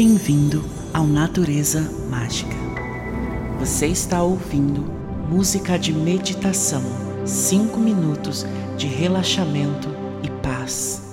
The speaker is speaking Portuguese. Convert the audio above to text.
bem-vindo ao Natureza Mágica. Você está ouvindo música de meditação, 5 minutos de relaxamento e paz.